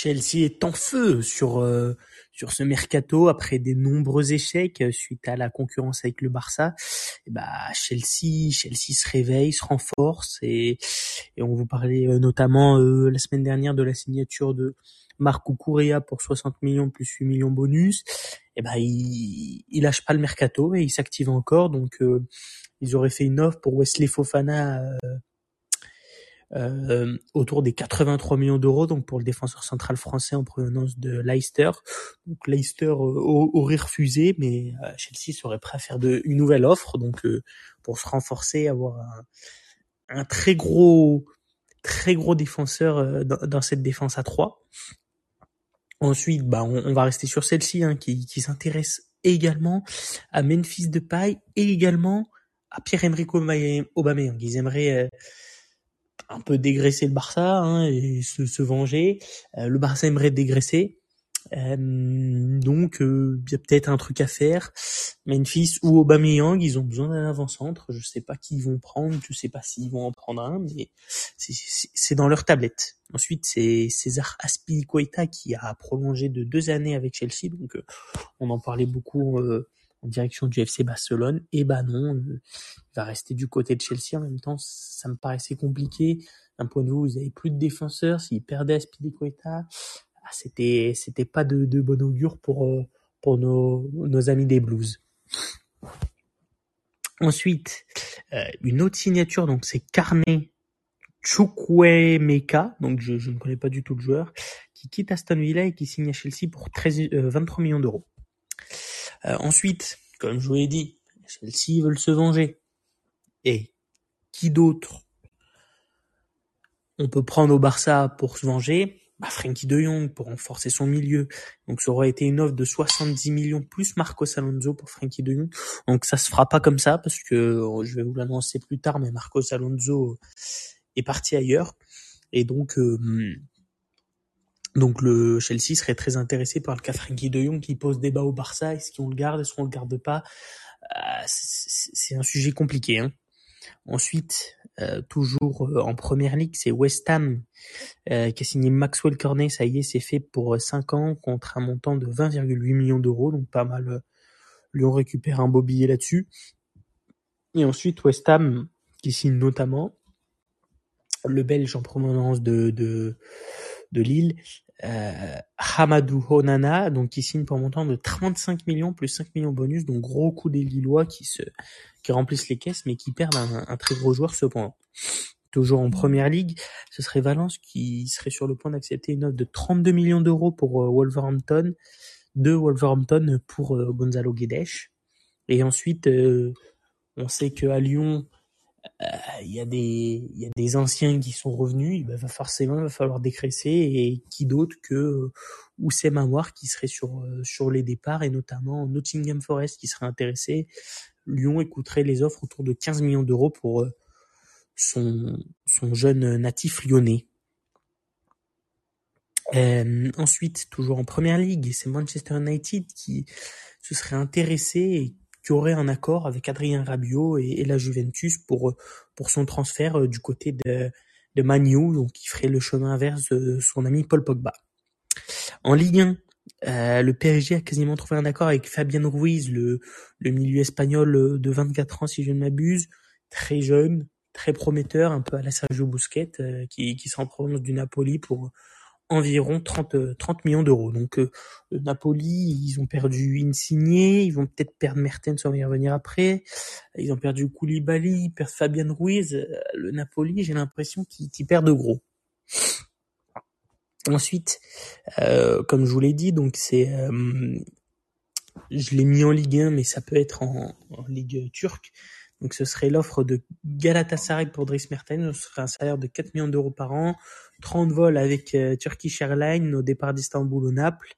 Chelsea est en feu sur euh, sur ce mercato après des nombreux échecs euh, suite à la concurrence avec le Barça. Et bah Chelsea, Chelsea se réveille, se renforce et, et on vous parlait euh, notamment la semaine dernière de la signature de Marco Correa pour 60 millions plus 8 millions bonus. Et bah il, il lâche pas le mercato et il s'active encore donc ils auraient fait une offre pour Wesley Fofana euh, autour des 83 millions d'euros donc pour le défenseur central français en provenance de Leicester. Donc Leicester euh, aurait refusé, mais euh, Chelsea serait prêt à faire de, une nouvelle offre donc pour se renforcer, avoir un, un, très gros très gros défenseur dans, dans, cette défense à 3. Ensuite, bah on, on va rester sur celle-ci hein, qui, qui s'intéresse également à Memphis Depay et également à Pierre-Emerick Aubameyang. Ils aimeraient un peu dégraisser le Barça hein, et se, se venger. Euh, le Barça aimerait dégraisser. Euh, donc euh, il y a peut-être un truc à faire. Memphis ou Aubameyang, ils ont besoin d'un avant-centre. Je sais pas qui ils vont prendre, je sais pas s'ils vont en prendre un, mais c'est dans leur tablette. Ensuite, c'est César Aspilicueta qui a prolongé de deux années avec Chelsea, donc on en parlait beaucoup en direction du FC Barcelone. Et bah non, il va rester du côté de Chelsea. En même temps, ça me paraissait compliqué. D'un point de vue, vous avez plus de défenseurs. S'il perdait Aspilicueta, ah, c'était c'était pas de, de bon augure pour euh, pour nos, nos amis des Blues. Ensuite, euh, une autre signature, donc c'est Carnet Chukwemeka, donc je, je, ne connais pas du tout le joueur, qui quitte Aston Villa et qui signe à Chelsea pour 13, 23 euh, millions d'euros. Euh, ensuite, comme je vous l'ai dit, Chelsea veulent se venger. Et qui d'autre on peut prendre au Barça pour se venger? Bah, Frankie de Jong pour renforcer son milieu. Donc ça aurait été une offre de 70 millions plus Marcos Alonso pour Frankie de Jong. Donc ça se fera pas comme ça parce que je vais vous l'annoncer plus tard, mais Marcos Alonso est parti ailleurs. Et donc euh, donc le Chelsea serait très intéressé par le cas Frankie de Jong qui pose débat au Barça. Est-ce qu'on le garde, est-ce qu'on le garde pas? Euh, C'est un sujet compliqué. Hein. Ensuite, euh, toujours euh, en première ligue, c'est West Ham qui a signé Maxwell Cornet. Ça y est, c'est fait pour 5 ans contre un montant de 20,8 millions d'euros. Donc pas mal. lui on récupère un beau billet là-dessus. Et ensuite, West Ham qui signe notamment le Belge en provenance de de Lille, euh, Hamadou Honana, donc qui signe pour montant de 35 millions plus 5 millions bonus, donc gros coup des Lillois qui se qui remplissent les caisses mais qui perdent un, très gros joueur cependant. Toujours en première ligue, ce serait Valence qui serait sur le point d'accepter une offre de 32 millions d'euros pour euh, Wolverhampton, de Wolverhampton pour euh, Gonzalo Guedes. Et ensuite, on sait que à Lyon, il y a des il y a des anciens qui sont revenus, il va forcément il va falloir décresser et qui d'autre que euh, Oussem Aouar qui serait sur euh, sur les départs et notamment Nottingham Forest qui serait intéressé. Lyon écouterait les offres autour de 15 millions d'euros pour son son jeune natif lyonnais. Euh, ensuite, toujours en première ligue, c'est Manchester United qui se serait intéressé qui aurait un accord avec Adrien Rabiot et, la Juventus pour pour son transfert euh, du côté de de Manu, donc qui ferait le chemin inverse de son ami Paul Pogba. En Ligue 1, euh, le PSG a quasiment trouvé un accord avec Fabien Ruiz, le, le milieu espagnol euh, de 24 ans si je ne m'abuse, très jeune, très prometteur, un peu à la Sergio Busquets, qui, qui s'en prononce du Napoli pour environ 30, 30 millions d'euros. Donc euh, Napoli, ils ont perdu Insigne, ils vont peut-être perdre Mertens, on va y revenir après. Ils ont perdu Koulibaly, ils perdent Fabian Ruiz. Euh, le Napoli, j'ai l'impression qu'ils perdent de gros. Ensuite, euh, comme je vous l'ai dit, donc c'est, euh, je l'ai mis en Ligue 1, mais ça peut être en Ligue turque. Donc ce serait l'offre de Galatasaray pour Dries Mertens, ce serait un salaire de 4 millions d'euros par an, 30 vols avec euh, Turkish Airlines au départ d'Istanbul ou Naples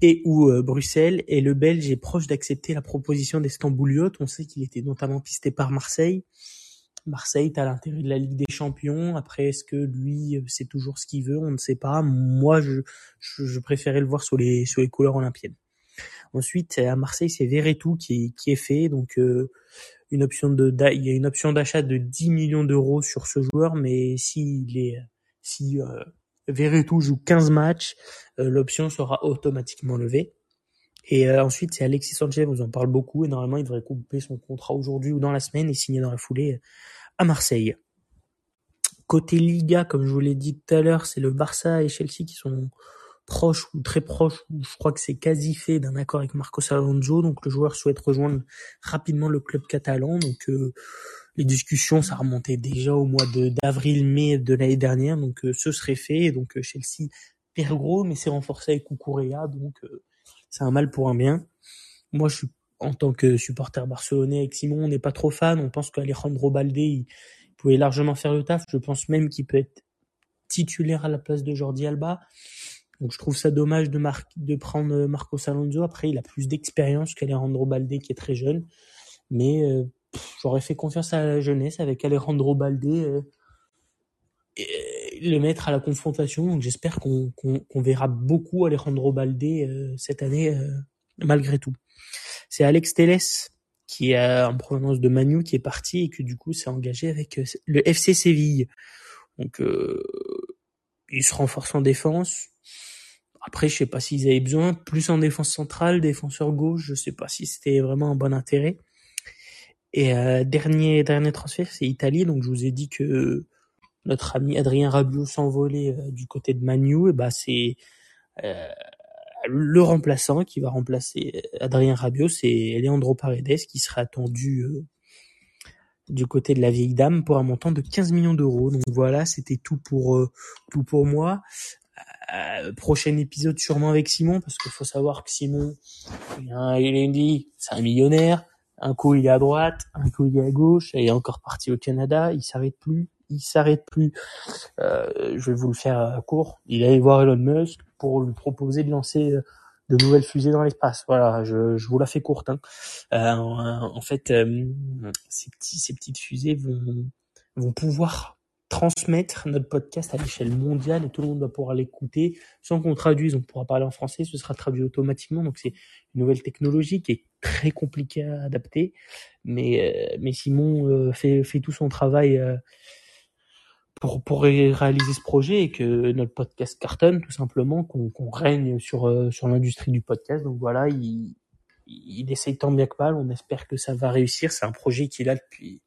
et ou euh, Bruxelles. Et le Belge est proche d'accepter la proposition d'Istanbuliote. On sait qu'il était notamment pisté par Marseille. Marseille à l'intérieur de la Ligue des Champions. Après, est-ce que lui, euh, c'est toujours ce qu'il veut? On ne sait pas. Moi, je, je, préférais le voir sur les, sur les couleurs olympiennes. Ensuite, à Marseille, c'est Verretou qui, qui est fait. Donc, euh, une option de, il y a une option d'achat de 10 millions d'euros sur ce joueur, mais si euh, Verretou joue 15 matchs, l'option sera automatiquement levée. Et ensuite, c'est Alexis Sanchez, on en parle beaucoup, et normalement, il devrait couper son contrat aujourd'hui ou dans la semaine et signer dans la foulée à Marseille. Côté Liga, comme je vous l'ai dit tout à l'heure, c'est le Barça et Chelsea qui sont proches ou très proches, ou je crois que c'est quasi fait d'un accord avec Marcos Alonso, donc le joueur souhaite rejoindre rapidement le club catalan, donc euh, les discussions, ça remontait déjà au mois d'avril-mai de, l'année dernière, donc euh, ce serait fait, donc euh, Chelsea perd gros, mais c'est renforcé avec Kukurea, donc c'est un mal pour un bien. Moi, je suis en tant que supporter barcelonais avec Simon, on n'est pas trop fan, on pense qu'Alejandro Balde, il pouvait largement faire le taf, je pense même qu'il peut être titulaire à la place de Jordi Alba. Donc je trouve ça dommage de, de prendre euh, Marcos Alonso. Après, il a plus d'expérience qu'Alejandro Balde qui est très jeune. Mais euh, j'aurais fait confiance à la jeunesse avec Alejandro Balde. Euh, le mettre à la confrontation. Donc j'espère qu'on verra beaucoup Alejandro Balde cette année malgré tout. C'est Alex Teles qui est en provenance de Manu qui est parti et que du coup s'est engagé avec le FC Séville. Donc il se renforce en défense. Après, je sais pas s'ils avaient besoin, plus en défense centrale, défenseur gauche, je sais pas si c'était vraiment un bon intérêt. Et euh, dernier dernier transfert, c'est Italie. Donc je vous ai dit que notre ami Adrien Rabiot s'envolait euh, du côté de Manu. Et bah c'est euh, le remplaçant qui va remplacer Adrien Rabiot, c'est Leandro Paredes qui sera attendu du côté de la vieille dame pour un montant de 15 millions d'euros. Donc voilà, c'était tout pour tout pour moi. Euh, prochain épisode sûrement avec Simon parce qu'il faut savoir que Simon il est dit c'est un millionnaire. Un coup il est à droite un coup il est à gauche il est encore parti au Canada. Il s'arrête plus il s'arrête plus. Euh, je vais vous le faire court. Il allait voir Elon Musk pour lui proposer de lancer euh, de nouvelles fusées dans l'espace. Voilà je, je vous la fais courte hein. euh, en, fait euh, ces petits ces petites fusées vont vont pouvoir transmettre notre podcast à l'échelle mondiale et tout le monde va pouvoir l'écouter sans qu'on traduise. On pourra parler en français, ce sera traduit automatiquement. Donc c'est une nouvelle technologie qui est très compliquée à adapter. Mais, euh, mais Simon euh, fait, fait tout son travail euh, pour, pour réaliser ce projet et que notre podcast cartonne tout simplement, qu'on règne sur, sur l'industrie du podcast. Donc voilà, il, il essaye tant bien que mal. On espère que ça va réussir. C'est un projet qu'il a depuis,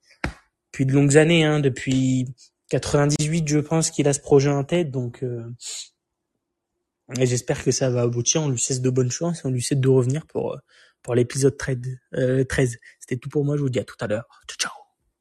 depuis de longues années, hein, depuis 98, je pense qu'il a ce projet en tête, donc euh, j'espère que ça va aboutir. On lui cesse de bonnes chances on lui cesse de revenir pour, pour l'épisode 13. Euh, C'était tout pour moi, je vous dis à tout à l'heure. Ciao, ciao